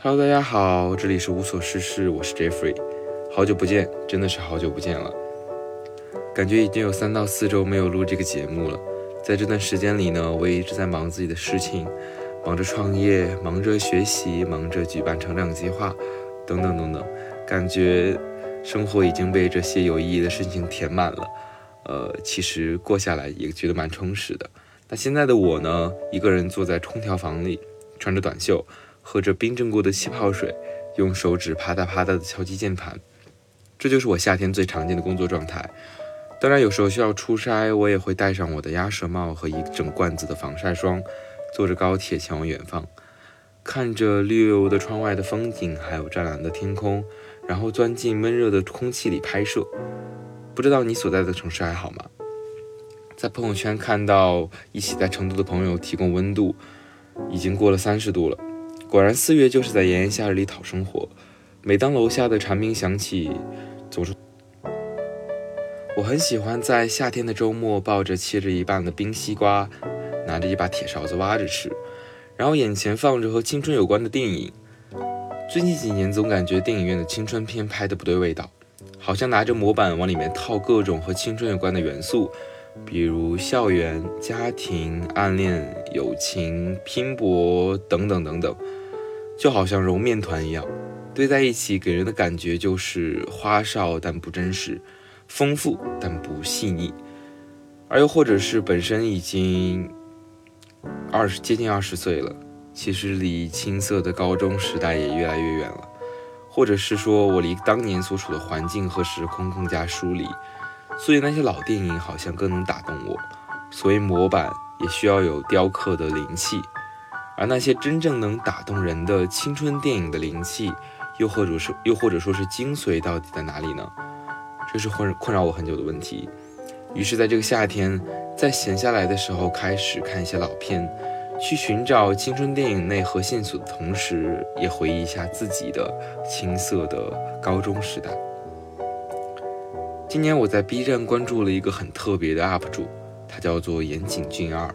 Hello，大家好，这里是无所事事，我是 Jeffrey，好久不见，真的是好久不见了，感觉已经有三到四周没有录这个节目了。在这段时间里呢，我也一直在忙自己的事情，忙着创业，忙着学习，忙着举办成长计划，等等等等，感觉生活已经被这些有意义的事情填满了。呃，其实过下来也觉得蛮充实的。那现在的我呢，一个人坐在空调房里，穿着短袖。喝着冰镇过的气泡水，用手指啪嗒啪嗒的敲击键盘，这就是我夏天最常见的工作状态。当然，有时候需要出差，我也会戴上我的鸭舌帽和一整罐子的防晒霜，坐着高铁前往远方，看着绿油油的窗外的风景，还有湛蓝的天空，然后钻进闷热的空气里拍摄。不知道你所在的城市还好吗？在朋友圈看到一起在成都的朋友提供温度，已经过了三十度了。果然，四月就是在炎炎夏日里讨生活。每当楼下的蝉鸣响起，总是我很喜欢在夏天的周末抱着切着一半的冰西瓜，拿着一把铁勺子挖着吃，然后眼前放着和青春有关的电影。最近几年总感觉电影院的青春片拍的不对味道，好像拿着模板往里面套各种和青春有关的元素。比如校园、家庭、暗恋、友情、拼搏等等等等，就好像揉面团一样，堆在一起，给人的感觉就是花哨但不真实，丰富但不细腻，而又或者是本身已经二十接近二十岁了，其实离青涩的高中时代也越来越远了，或者是说我离当年所处的环境和时空更加疏离。所以那些老电影好像更能打动我。所以模板也需要有雕刻的灵气，而那些真正能打动人的青春电影的灵气，又或者说又或者说是精髓到底在哪里呢？这是困困扰我很久的问题。于是，在这个夏天，在闲下来的时候，开始看一些老片，去寻找青春电影内核线索的同时，也回忆一下自己的青涩的高中时代。今年我在 B 站关注了一个很特别的 UP 主，他叫做岩井俊二。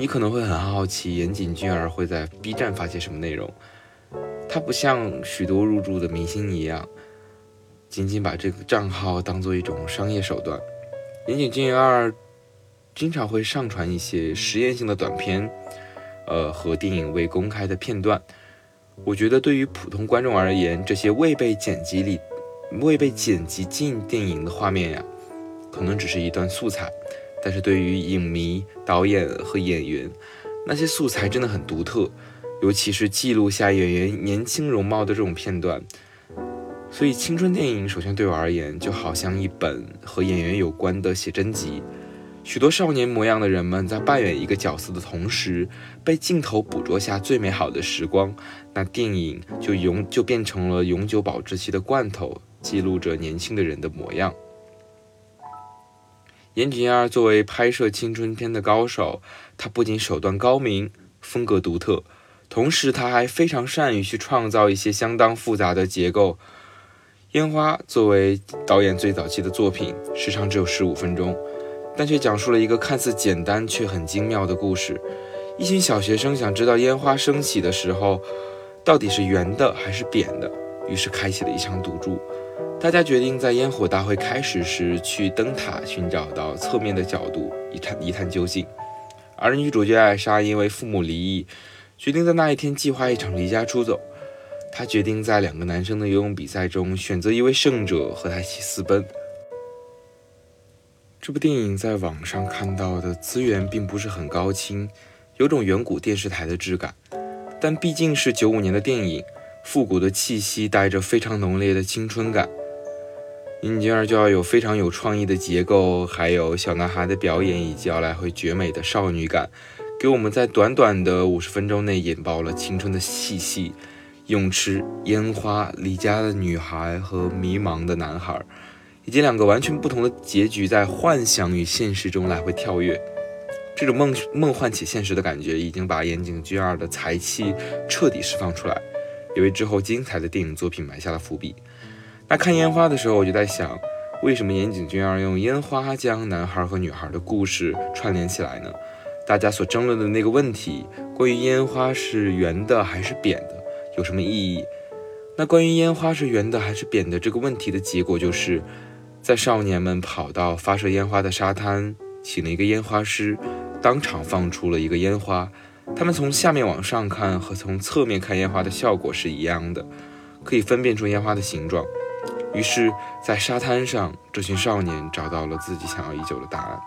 你可能会很好奇，岩井俊二会在 B 站发些什么内容？他不像许多入驻的明星一样，仅仅把这个账号当做一种商业手段。岩井俊二经常会上传一些实验性的短片，呃，和电影未公开的片段。我觉得对于普通观众而言，这些未被剪辑里。未被剪辑进电影的画面呀，可能只是一段素材，但是对于影迷、导演和演员，那些素材真的很独特，尤其是记录下演员年轻容貌的这种片段。所以，青春电影首先对我而言，就好像一本和演员有关的写真集。许多少年模样的人们在扮演一个角色的同时，被镜头捕捉下最美好的时光，那电影就永就变成了永久保质期的罐头。记录着年轻的人的模样。严谨二作为拍摄青春片的高手，他不仅手段高明、风格独特，同时他还非常善于去创造一些相当复杂的结构。烟花作为导演最早期的作品，时长只有十五分钟，但却讲述了一个看似简单却很精妙的故事。一群小学生想知道烟花升起的时候，到底是圆的还是扁的，于是开启了一场赌注。大家决定在烟火大会开始时去灯塔寻找到侧面的角度，一探一探究竟。而女主角艾莎因为父母离异，决定在那一天计划一场离家出走。她决定在两个男生的游泳比赛中选择一位胜者和他一起私奔。这部电影在网上看到的资源并不是很高清，有种远古电视台的质感，但毕竟是九五年的电影，复古的气息带着非常浓烈的青春感。眼镜儿就要有非常有创意的结构，还有小男孩的表演，以及要来回绝美的少女感，给我们在短短的五十分钟内引爆了青春的气息。泳池、烟花、离家的女孩和迷茫的男孩，以及两个完全不同的结局，在幻想与现实中来回跳跃。这种梦梦幻且现实的感觉，已经把岩井俊二的才气彻底释放出来，也为之后精彩的电影作品埋下了伏笔。那看烟花的时候，我就在想，为什么岩井俊二用烟花将男孩和女孩的故事串联起来呢？大家所争论的那个问题，关于烟花是圆的还是扁的，有什么意义？那关于烟花是圆的还是扁的这个问题的结果，就是在少年们跑到发射烟花的沙滩，请了一个烟花师，当场放出了一个烟花。他们从下面往上看和从侧面看烟花的效果是一样的，可以分辨出烟花的形状。于是，在沙滩上，这群少年找到了自己想要已久的答案。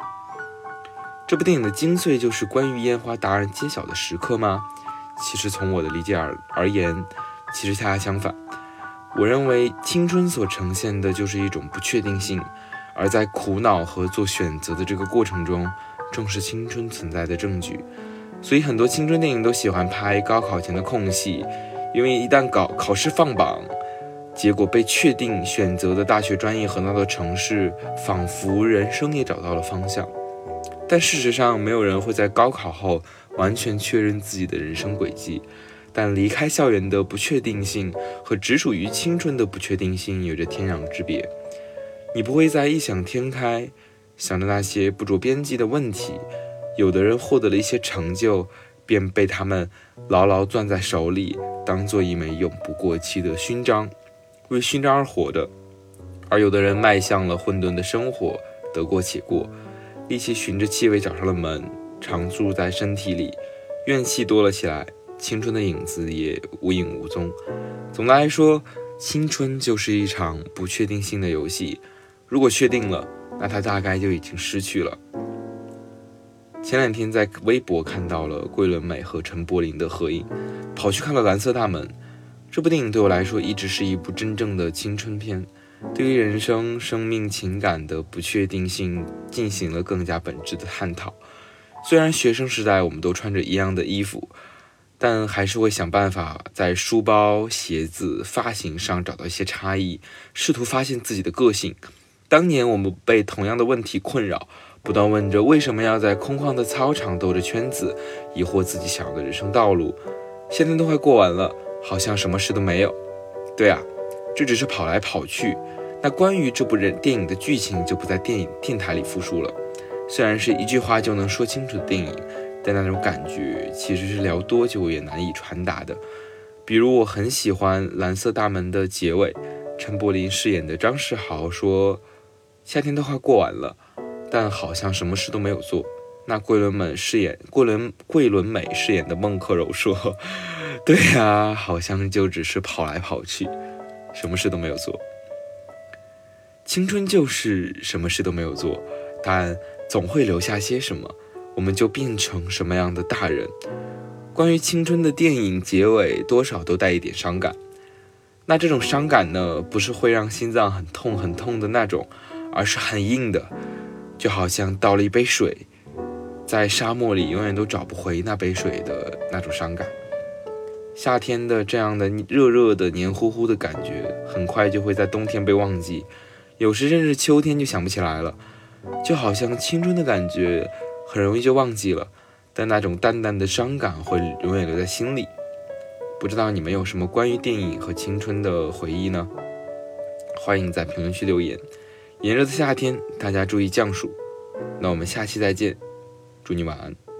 这部电影的精髓就是关于烟花答案揭晓的时刻吗？其实，从我的理解而而言，其实恰恰相反。我认为青春所呈现的就是一种不确定性，而在苦恼和做选择的这个过程中，正是青春存在的证据。所以，很多青春电影都喜欢拍高考前的空隙，因为一旦搞考试放榜，结果被确定，选择的大学专业和那座城市，仿佛人生也找到了方向。但事实上，没有人会在高考后完全确认自己的人生轨迹。但离开校园的不确定性和只属于青春的不确定性有着天壤之别。你不会在异想天开，想着那些不着边际的问题。有的人获得了一些成就，便被他们牢牢攥在手里，当做一枚永不过期的勋章，为勋章而活的；而有的人迈向了混沌的生活，得过且过，力气循着气味找上了门，常驻在身体里，怨气多了起来，青春的影子也无影无踪。总的来说，青春就是一场不确定性的游戏，如果确定了，那它大概就已经失去了。前两天在微博看到了桂纶镁和陈柏霖的合影，跑去看了《蓝色大门》。这部电影对我来说一直是一部真正的青春片，对于人生、生命、情感的不确定性进行了更加本质的探讨。虽然学生时代我们都穿着一样的衣服，但还是会想办法在书包、鞋子、发型上找到一些差异，试图发现自己的个性。当年我们被同样的问题困扰。不断问着为什么要在空旷的操场兜着圈子，疑惑自己想要的人生道路。现在都快过完了，好像什么事都没有。对啊，这只是跑来跑去。那关于这部人电影的剧情就不在电影电台里复述了。虽然是一句话就能说清楚的电影，但那种感觉其实是聊多久也难以传达的。比如我很喜欢《蓝色大门》的结尾，陈柏霖饰演的张世豪说：“夏天都快过完了。”但好像什么事都没有做。那桂纶镁饰演桂纶桂纶镁饰演的孟克柔说：“ 对呀，好像就只是跑来跑去，什么事都没有做。青春就是什么事都没有做，但总会留下些什么，我们就变成什么样的大人。关于青春的电影结尾，多少都带一点伤感。那这种伤感呢，不是会让心脏很痛很痛的那种，而是很硬的。”就好像倒了一杯水，在沙漠里永远都找不回那杯水的那种伤感。夏天的这样的热热的黏糊糊的感觉，很快就会在冬天被忘记，有时甚至秋天就想不起来了。就好像青春的感觉很容易就忘记了，但那种淡淡的伤感会永远留在心里。不知道你们有什么关于电影和青春的回忆呢？欢迎在评论区留言。炎热的夏天，大家注意降暑。那我们下期再见，祝你晚安。